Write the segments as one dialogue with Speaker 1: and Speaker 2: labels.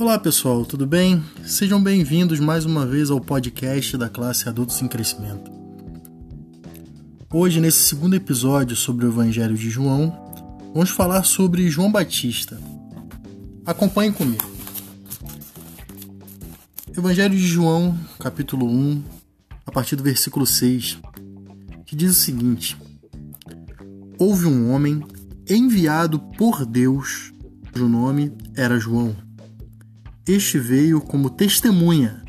Speaker 1: Olá pessoal, tudo bem? Sejam bem-vindos mais uma vez ao podcast da classe Adultos em Crescimento. Hoje, nesse segundo episódio sobre o Evangelho de João, vamos falar sobre João Batista. Acompanhem comigo. Evangelho de João, capítulo 1, a partir do versículo 6, que diz o seguinte: Houve um homem enviado por Deus, cujo nome era João. Este veio como testemunha,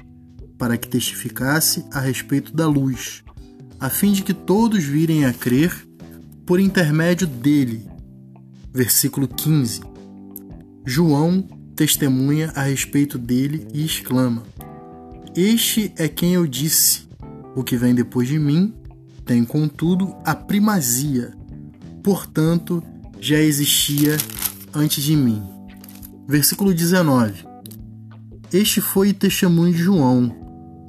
Speaker 1: para que testificasse a respeito da luz, a fim de que todos virem a crer por intermédio dele. Versículo 15. João testemunha a respeito dele e exclama: Este é quem eu disse: O que vem depois de mim tem, contudo, a primazia, portanto, já existia antes de mim. Versículo 19: Este foi testemunho de João,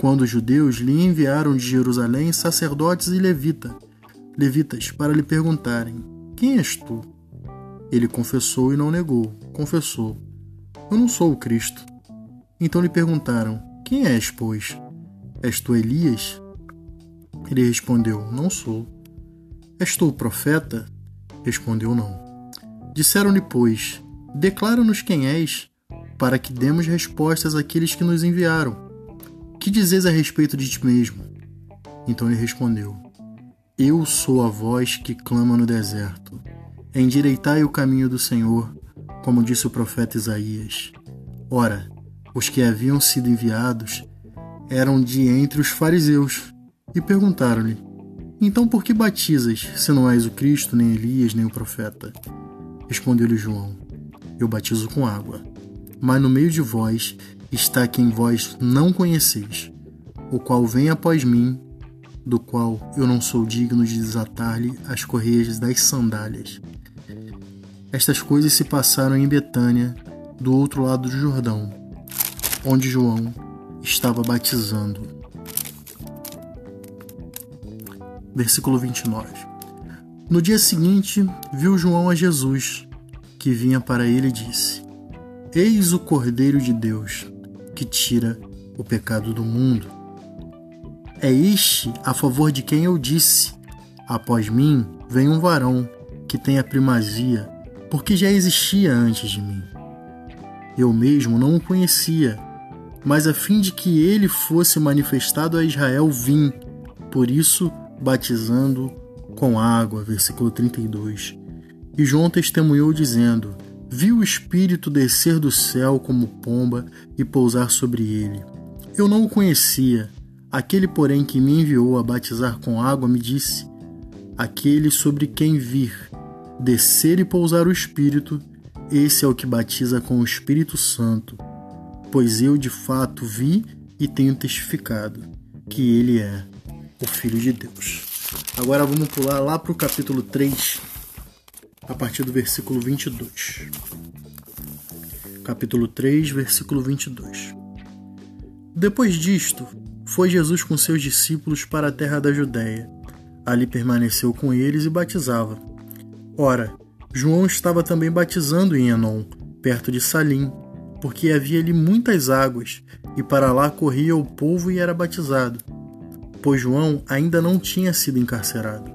Speaker 1: quando os judeus lhe enviaram de Jerusalém sacerdotes e levita, levitas para lhe perguntarem: Quem és tu? Ele confessou e não negou. Confessou: Eu não sou o Cristo. Então lhe perguntaram: Quem és, pois? És tu Elias? Ele respondeu: Não sou. És tu o profeta? Respondeu: Não. Disseram-lhe, pois: Declara-nos quem és, para que demos respostas àqueles que nos enviaram. Que dizes a respeito de ti mesmo? Então ele respondeu: Eu sou a voz que clama no deserto. Endireitai o caminho do Senhor, como disse o profeta Isaías. Ora, os que haviam sido enviados eram de entre os fariseus e perguntaram-lhe: Então por que batizas, se não és o Cristo, nem Elias, nem o profeta? Respondeu-lhe João: Eu batizo com água, mas no meio de vós está quem vós não conheceis, o qual vem após mim, do qual eu não sou digno de desatar-lhe as correias das sandálias. Estas coisas se passaram em Betânia, do outro lado do Jordão, onde João estava batizando. Versículo 29. No dia seguinte, viu João a Jesus, que vinha para ele e disse: Eis o Cordeiro de Deus, que tira o pecado do mundo. É este a favor de quem eu disse: Após mim vem um varão que tem a primazia, porque já existia antes de mim. Eu mesmo não o conhecia, mas a fim de que ele fosse manifestado a Israel vim, por isso batizando com água, versículo 32. E João testemunhou dizendo: Vi o Espírito descer do céu como pomba e pousar sobre ele. Eu não o conhecia. Aquele, porém, que me enviou a batizar com água me disse: Aquele sobre quem vir descer e pousar o Espírito, esse é o que batiza com o Espírito Santo. Pois eu de fato vi e tenho testificado que ele é o Filho de Deus. Agora vamos pular lá para o capítulo 3, a partir do versículo 22. Capítulo 3, versículo 22. Depois disto, foi Jesus com seus discípulos para a terra da Judéia. Ali permaneceu com eles e batizava. Ora, João estava também batizando em Enon, perto de Salim, porque havia ali muitas águas, e para lá corria o povo e era batizado pois João ainda não tinha sido encarcerado.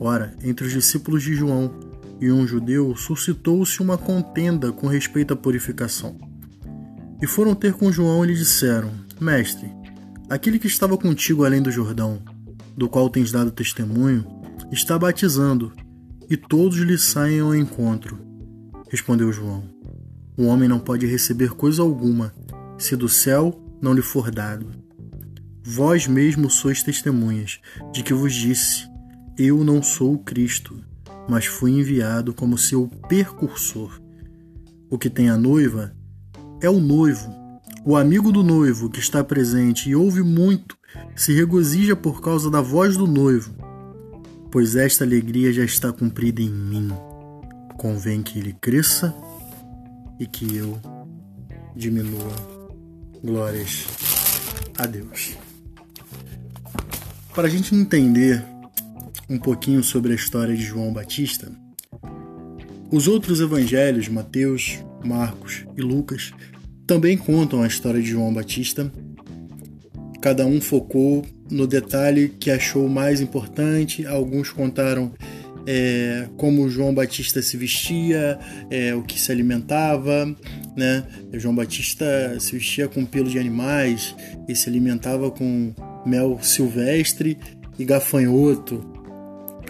Speaker 1: Ora, entre os discípulos de João e um judeu suscitou-se uma contenda com respeito à purificação. E foram ter com João e lhe disseram: Mestre, aquele que estava contigo além do Jordão, do qual tens dado testemunho, está batizando, e todos lhe saem ao encontro. Respondeu João: O homem não pode receber coisa alguma, se do céu não lhe for dado. Vós mesmo sois testemunhas de que vos disse: Eu não sou o Cristo, mas fui enviado como seu percursor. O que tem a noiva é o noivo. O amigo do noivo que está presente e ouve muito se regozija por causa da voz do noivo, pois esta alegria já está cumprida em mim. Convém que ele cresça e que eu diminua. Glórias a Deus. Para a gente entender um pouquinho sobre a história de João Batista, os outros evangelhos, Mateus, Marcos e Lucas, também contam a história de João Batista. Cada um focou no detalhe que achou mais importante. Alguns contaram é, como João Batista se vestia, é, o que se alimentava, né? João Batista se vestia com pelo de animais e se alimentava com mel silvestre e gafanhoto.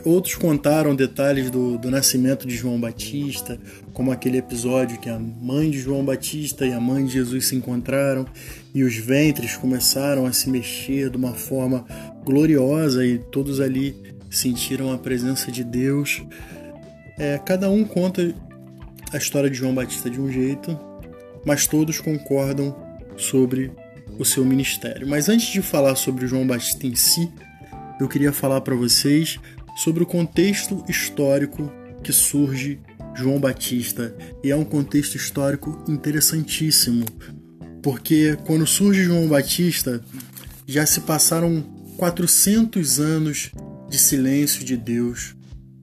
Speaker 1: Outros contaram detalhes do, do nascimento de João Batista, como aquele episódio que a mãe de João Batista e a mãe de Jesus se encontraram e os ventres começaram a se mexer de uma forma gloriosa e todos ali sentiram a presença de Deus. É, cada um conta a história de João Batista de um jeito, mas todos concordam sobre o seu ministério. Mas antes de falar sobre João Batista em si, eu queria falar para vocês sobre o contexto histórico que surge João Batista. E é um contexto histórico interessantíssimo, porque quando surge João Batista, já se passaram 400 anos de silêncio de Deus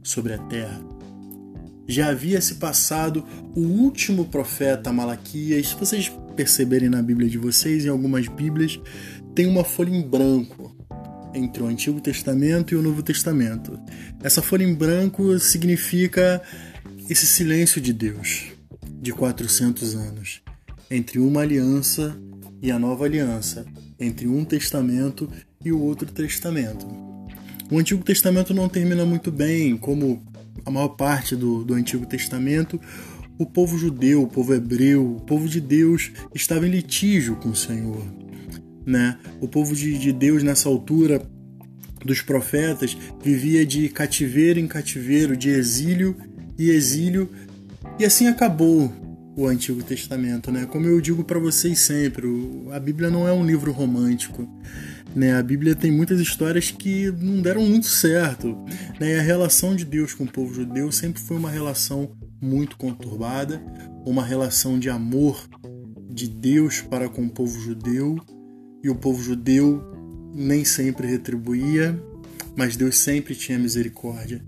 Speaker 1: sobre a terra. Já havia se passado o último profeta Malaquias. Se vocês perceberem na Bíblia de vocês, em algumas Bíblias, tem uma folha em branco entre o Antigo Testamento e o Novo Testamento. Essa folha em branco significa esse silêncio de Deus de 400 anos entre uma aliança e a nova aliança, entre um testamento e o outro testamento. O Antigo Testamento não termina muito bem, como a maior parte do, do Antigo Testamento, o povo judeu, o povo hebreu, o povo de Deus estava em litígio com o Senhor né? O povo de, de Deus nessa altura dos profetas vivia de cativeiro em cativeiro, de exílio e exílio, e assim acabou o Antigo Testamento, né? Como eu digo para vocês sempre, a Bíblia não é um livro romântico, né? A Bíblia tem muitas histórias que não deram muito certo, né? E a relação de Deus com o povo judeu sempre foi uma relação muito conturbada, uma relação de amor de Deus para com o povo judeu e o povo judeu nem sempre retribuía, mas Deus sempre tinha misericórdia.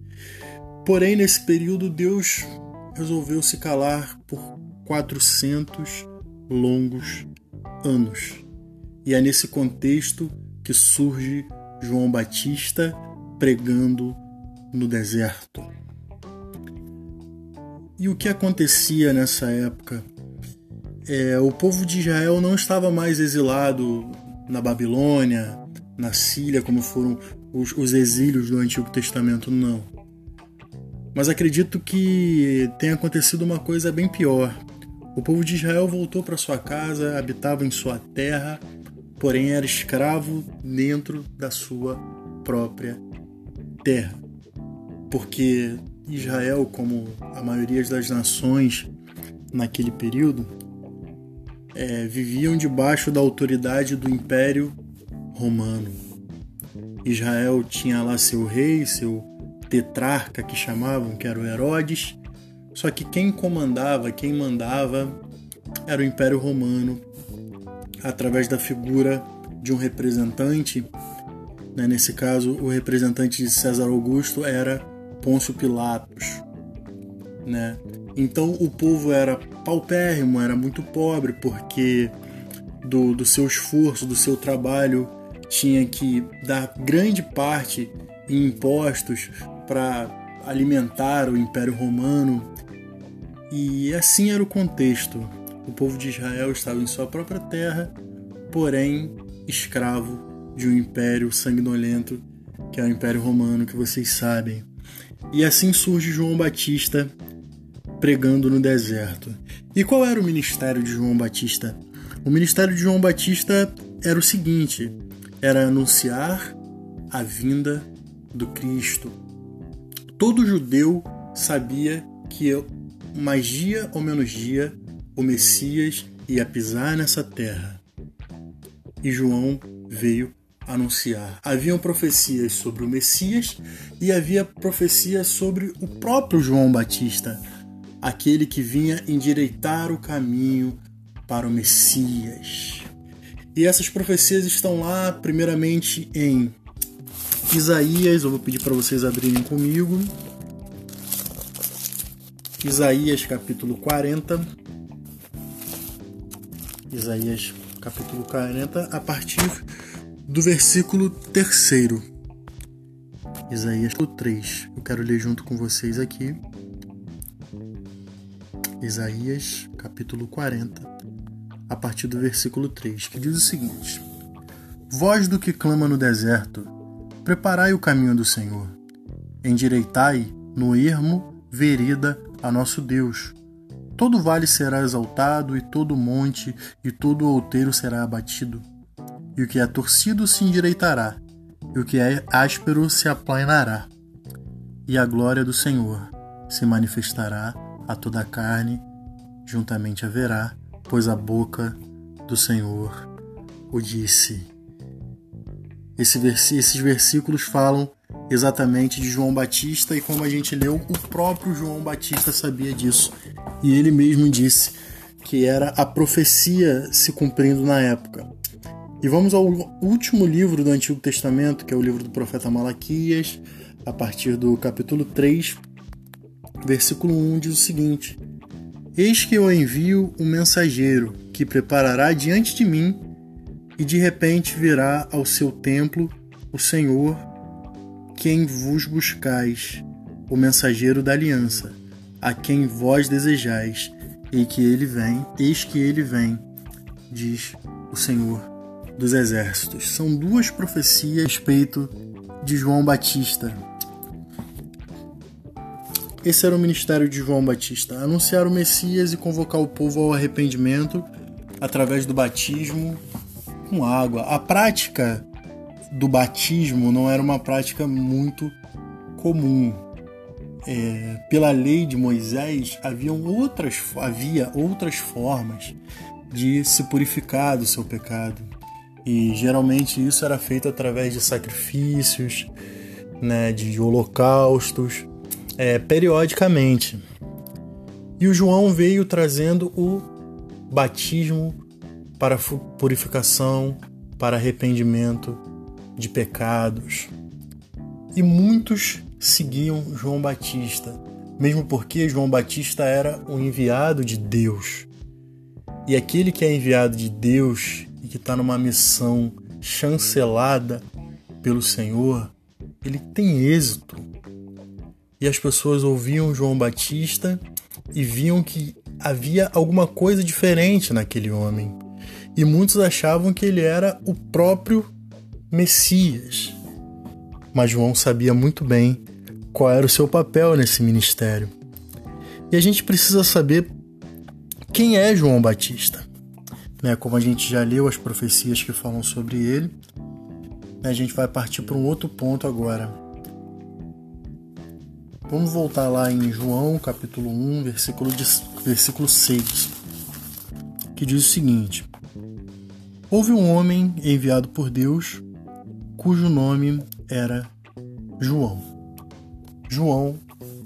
Speaker 1: Porém, nesse período, Deus resolveu se calar por 400 longos anos. E é nesse contexto que surge João Batista pregando no deserto. E o que acontecia nessa época? É, o povo de Israel não estava mais exilado na Babilônia, na Síria, como foram os, os exílios do Antigo Testamento, não. Mas acredito que tenha acontecido uma coisa bem pior. O povo de Israel voltou para sua casa, habitava em sua terra, porém era escravo dentro da sua própria terra. Porque Israel, como a maioria das nações naquele período, é, viviam debaixo da autoridade do Império Romano. Israel tinha lá seu rei, seu tetrarca que chamavam, que era o Herodes, só que quem comandava, quem mandava era o Império Romano, através da figura de um representante. Né? Nesse caso, o representante de César Augusto era Pôncio Pilatos. Né? Então o povo era paupérrimo, era muito pobre, porque do, do seu esforço, do seu trabalho, tinha que dar grande parte em impostos para alimentar o Império Romano. E assim era o contexto. O povo de Israel estava em sua própria terra, porém escravo de um império sanguinolento, que é o Império Romano, que vocês sabem. E assim surge João Batista pregando no deserto. E qual era o ministério de João Batista? O ministério de João Batista era o seguinte: era anunciar a vinda do Cristo. Todo judeu sabia que mais dia ou menos dia o Messias ia pisar nessa terra. E João veio anunciar. Haviam profecias sobre o Messias e havia profecias sobre o próprio João Batista, aquele que vinha endireitar o caminho para o Messias. E essas profecias estão lá, primeiramente em Isaías, eu vou pedir para vocês abrirem comigo. Isaías capítulo 40. Isaías capítulo 40, a partir do versículo 3. Isaías 3. Eu quero ler junto com vocês aqui. Isaías capítulo 40, a partir do versículo 3, que diz o seguinte: Voz do que clama no deserto, preparai o caminho do Senhor, endireitai no ermo vereda a nosso Deus. Todo vale será exaltado, e todo monte e todo outeiro será abatido. E o que é torcido se endireitará, e o que é áspero se aplanará. E a glória do Senhor se manifestará a toda a carne, juntamente haverá, pois a boca do Senhor o disse. Esse vers esses versículos falam exatamente de João Batista e como a gente leu, o próprio João Batista sabia disso. E ele mesmo disse que era a profecia se cumprindo na época. E vamos ao último livro do Antigo Testamento, que é o livro do profeta Malaquias, a partir do capítulo 3, versículo 1 diz o seguinte: Eis que eu envio um mensageiro que preparará diante de mim e de repente virá ao seu templo o Senhor, quem vos buscais, o mensageiro da aliança, a quem vós desejais, e que ele vem, eis que ele vem, diz o Senhor dos exércitos. São duas profecias a respeito de João Batista. Esse era o ministério de João Batista: anunciar o Messias e convocar o povo ao arrependimento através do batismo com água. A prática do batismo não era uma prática muito comum. É, pela lei de Moisés haviam outras, havia outras formas de se purificar do seu pecado. E geralmente isso era feito através de sacrifícios, né, de holocaustos, é, periodicamente. E o João veio trazendo o batismo para purificação, para arrependimento de pecados. E muitos seguiam João Batista, mesmo porque João Batista era o enviado de Deus. E aquele que é enviado de Deus e que está numa missão chancelada pelo Senhor, ele tem êxito. E as pessoas ouviam João Batista e viam que havia alguma coisa diferente naquele homem e muitos achavam que ele era o próprio Messias. Mas João sabia muito bem qual era o seu papel nesse ministério. E a gente precisa saber quem é João Batista. Né? Como a gente já leu as profecias que falam sobre ele, né? a gente vai partir para um outro ponto agora. Vamos voltar lá em João, capítulo 1, versículo, de, versículo 6, que diz o seguinte: Houve um homem enviado por Deus, cujo nome era João. João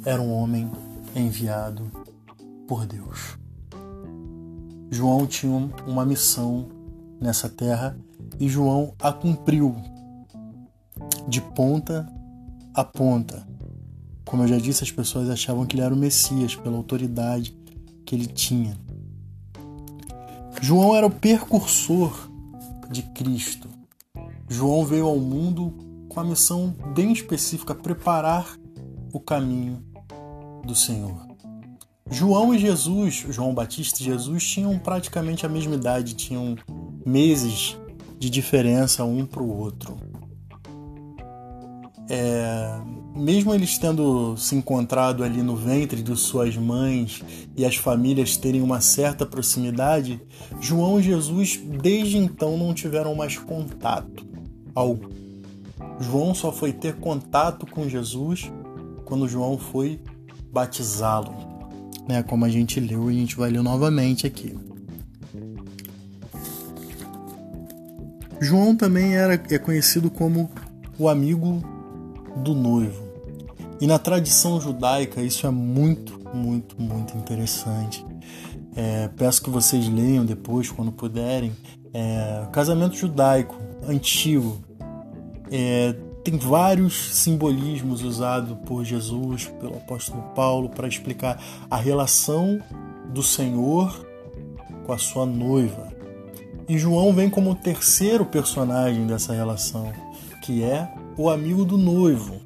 Speaker 1: era um homem enviado por Deus. João tinha uma missão nessa terra e João a cumpriu de ponta a ponta. Como eu já disse, as pessoas achavam que ele era o Messias pela autoridade que ele tinha. João era o percursor de Cristo. João veio ao mundo com a missão bem específica preparar o caminho do Senhor. João e Jesus, João Batista e Jesus tinham praticamente a mesma idade, tinham meses de diferença um para o outro. É, mesmo eles tendo se encontrado ali no ventre de suas mães e as famílias terem uma certa proximidade, João e Jesus desde então não tiveram mais contato. João só foi ter contato com Jesus quando João foi batizá-lo, né? Como a gente leu e a gente vai ler novamente aqui. João também era é conhecido como o amigo do noivo. E na tradição judaica isso é muito, muito, muito interessante. É, peço que vocês leiam depois, quando puderem. É, casamento judaico antigo é, tem vários simbolismos usados por Jesus, pelo apóstolo Paulo, para explicar a relação do Senhor com a sua noiva. E João vem como o terceiro personagem dessa relação, que é o amigo do noivo.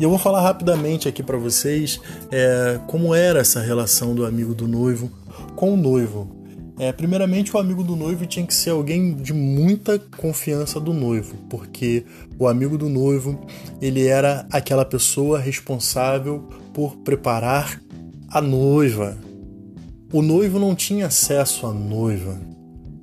Speaker 1: E eu vou falar rapidamente aqui para vocês é, como era essa relação do amigo do noivo com o noivo. É, primeiramente, o amigo do noivo tinha que ser alguém de muita confiança do noivo, porque o amigo do noivo ele era aquela pessoa responsável por preparar a noiva. O noivo não tinha acesso à noiva.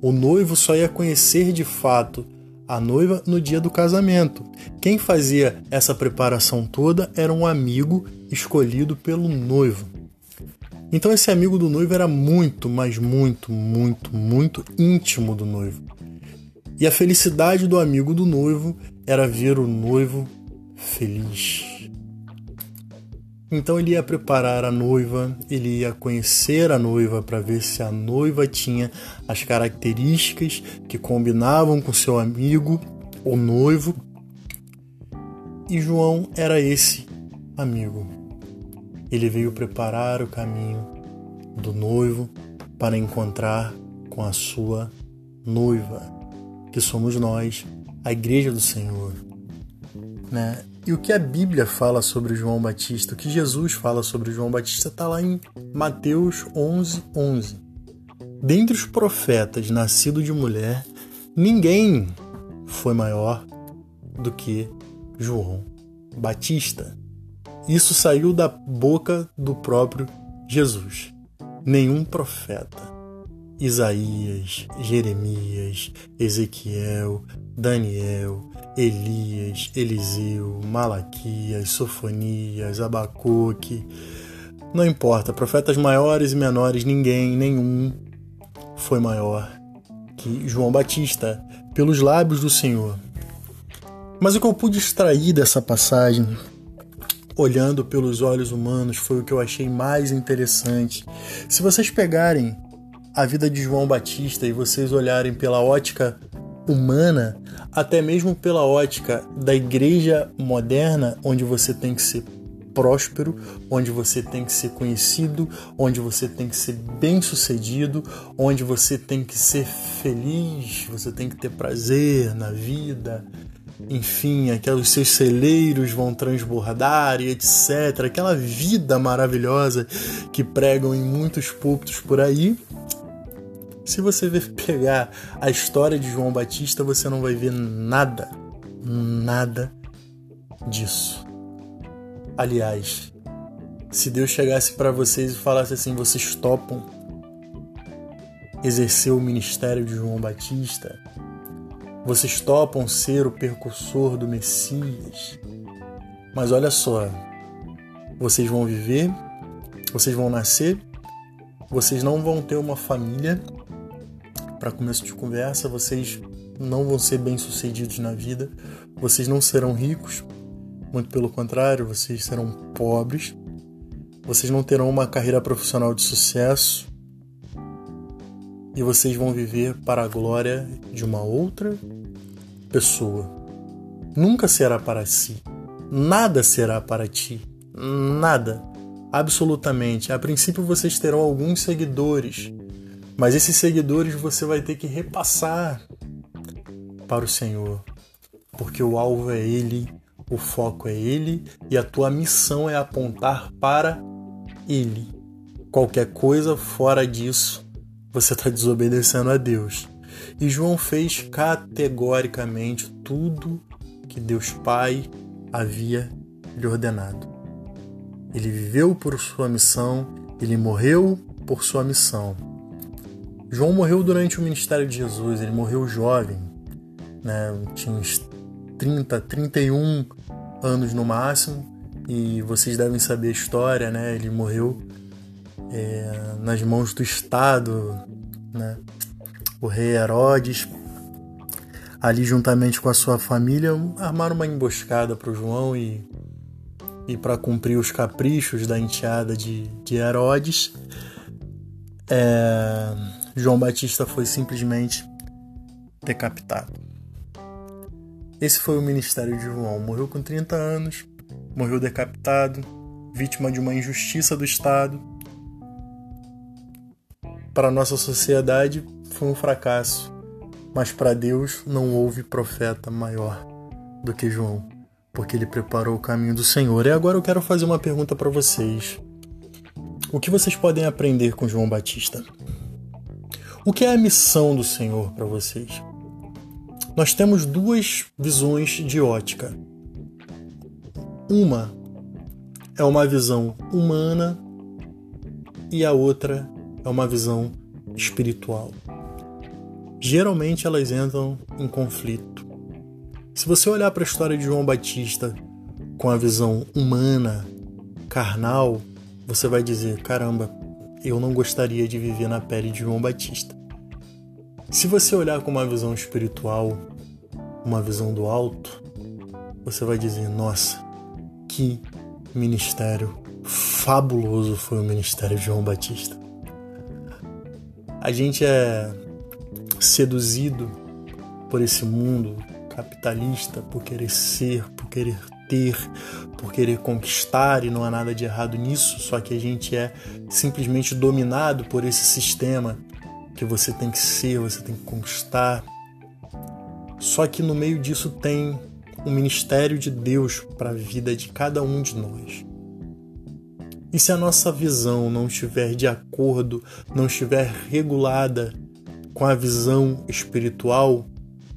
Speaker 1: O noivo só ia conhecer de fato a noiva no dia do casamento. Quem fazia essa preparação toda era um amigo escolhido pelo noivo. Então esse amigo do noivo era muito, mas muito, muito, muito íntimo do noivo. E a felicidade do amigo do noivo era ver o noivo feliz. Então ele ia preparar a noiva, ele ia conhecer a noiva para ver se a noiva tinha as características que combinavam com seu amigo, o noivo. E João era esse amigo ele veio preparar o caminho do noivo para encontrar com a sua noiva, que somos nós, a igreja do Senhor. Né? E o que a Bíblia fala sobre João Batista, o que Jesus fala sobre João Batista, está lá em Mateus 11, 11. Dentre os profetas nascido de mulher, ninguém foi maior do que João Batista. Isso saiu da boca do próprio Jesus. Nenhum profeta, Isaías, Jeremias, Ezequiel, Daniel, Elias, Eliseu, Malaquias, Sofonias, Abacuque, não importa, profetas maiores e menores, ninguém, nenhum foi maior que João Batista, pelos lábios do Senhor. Mas o que eu pude extrair dessa passagem olhando pelos olhos humanos foi o que eu achei mais interessante. Se vocês pegarem a vida de João Batista e vocês olharem pela ótica humana, até mesmo pela ótica da igreja moderna, onde você tem que ser próspero, onde você tem que ser conhecido, onde você tem que ser bem-sucedido, onde você tem que ser feliz, você tem que ter prazer na vida, enfim, aqueles seus celeiros vão transbordar e etc. Aquela vida maravilhosa que pregam em muitos púlpitos por aí. Se você pegar a história de João Batista, você não vai ver nada, nada disso. Aliás, se Deus chegasse para vocês e falasse assim: vocês topam exercer o ministério de João Batista, vocês topam ser o percursor do Messias. Mas olha só, vocês vão viver, vocês vão nascer, vocês não vão ter uma família. Para começo de conversa, vocês não vão ser bem-sucedidos na vida, vocês não serão ricos, muito pelo contrário, vocês serão pobres. Vocês não terão uma carreira profissional de sucesso, e vocês vão viver para a glória de uma outra pessoa. Nunca será para si. Nada será para ti. Nada. Absolutamente. A princípio vocês terão alguns seguidores, mas esses seguidores você vai ter que repassar para o Senhor, porque o alvo é Ele, o foco é Ele e a tua missão é apontar para Ele. Qualquer coisa fora disso você está desobedecendo a Deus. E João fez categoricamente tudo que Deus Pai havia lhe ordenado. Ele viveu por sua missão, ele morreu por sua missão. João morreu durante o ministério de Jesus, ele morreu jovem, né? tinha uns 30, 31 anos no máximo, e vocês devem saber a história, né? ele morreu é, nas mãos do Estado, né? o rei Herodes, ali juntamente com a sua família, armaram uma emboscada para o João e, e para cumprir os caprichos da enteada de, de Herodes, é, João Batista foi simplesmente decapitado. Esse foi o ministério de João. Morreu com 30 anos, morreu decapitado, vítima de uma injustiça do Estado para a nossa sociedade foi um fracasso. Mas para Deus não houve profeta maior do que João, porque ele preparou o caminho do Senhor. E agora eu quero fazer uma pergunta para vocês. O que vocês podem aprender com João Batista? O que é a missão do Senhor para vocês? Nós temos duas visões de ótica. Uma é uma visão humana e a outra é uma visão espiritual. Geralmente elas entram em conflito. Se você olhar para a história de João Batista com a visão humana, carnal, você vai dizer: caramba, eu não gostaria de viver na pele de João Batista. Se você olhar com uma visão espiritual, uma visão do alto, você vai dizer: nossa, que ministério fabuloso foi o ministério de João Batista. A gente é seduzido por esse mundo capitalista, por querer ser, por querer ter, por querer conquistar, e não há nada de errado nisso, só que a gente é simplesmente dominado por esse sistema que você tem que ser, você tem que conquistar. Só que no meio disso tem um ministério de Deus para a vida de cada um de nós. E se a nossa visão não estiver de acordo, não estiver regulada com a visão espiritual,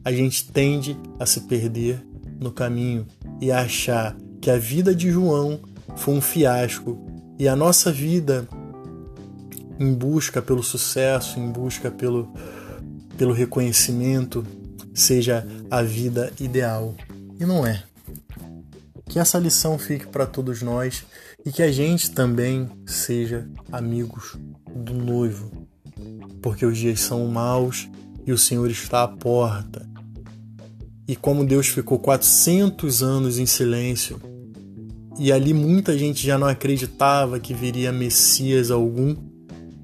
Speaker 1: a gente tende a se perder no caminho e a achar que a vida de João foi um fiasco e a nossa vida em busca pelo sucesso, em busca pelo, pelo reconhecimento, seja a vida ideal. E não é. Que essa lição fique para todos nós e que a gente também seja amigos do noivo, porque os dias são maus e o Senhor está à porta. E como Deus ficou 400 anos em silêncio, e ali muita gente já não acreditava que viria Messias algum,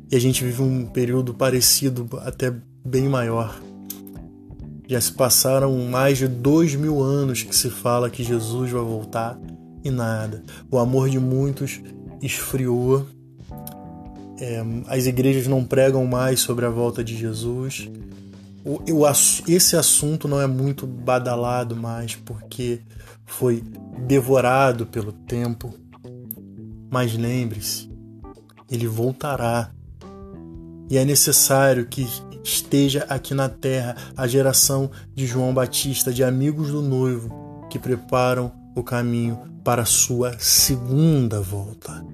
Speaker 1: e a gente vive um período parecido, até bem maior. Já se passaram mais de dois mil anos que se fala que Jesus vai voltar e nada. O amor de muitos esfriou. É, as igrejas não pregam mais sobre a volta de Jesus. O, o, esse assunto não é muito badalado mais porque foi devorado pelo tempo. Mas lembre-se, ele voltará. E é necessário que esteja aqui na terra a geração de João Batista, de amigos do noivo, que preparam o caminho para a sua segunda volta.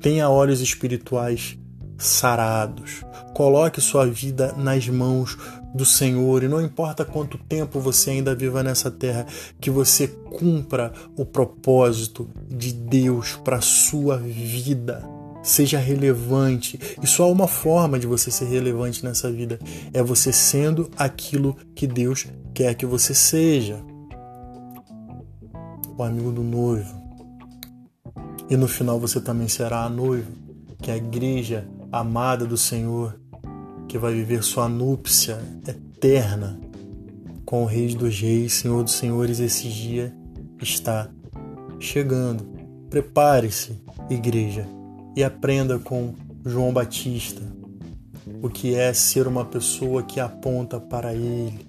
Speaker 1: Tenha olhos espirituais sarados. Coloque sua vida nas mãos do Senhor e não importa quanto tempo você ainda viva nessa terra, que você cumpra o propósito de Deus para sua vida seja relevante. E só uma forma de você ser relevante nessa vida: é você sendo aquilo que Deus quer que você seja. O amigo do noivo. E no final você também será a noiva, que é a igreja amada do Senhor, que vai viver sua núpcia eterna com o Rei dos Reis, Senhor dos Senhores. Esse dia está chegando. Prepare-se, igreja e aprenda com João Batista o que é ser uma pessoa que aponta para Ele.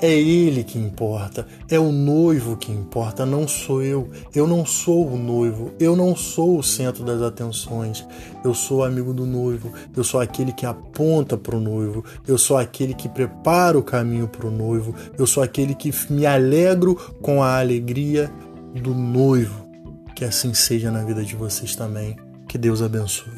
Speaker 1: É Ele que importa, é o noivo que importa, não sou eu. Eu não sou o noivo, eu não sou o centro das atenções. Eu sou amigo do noivo, eu sou aquele que aponta para o noivo, eu sou aquele que prepara o caminho para o noivo, eu sou aquele que me alegro com a alegria do noivo. Que assim seja na vida de vocês também. Que Deus abençoe.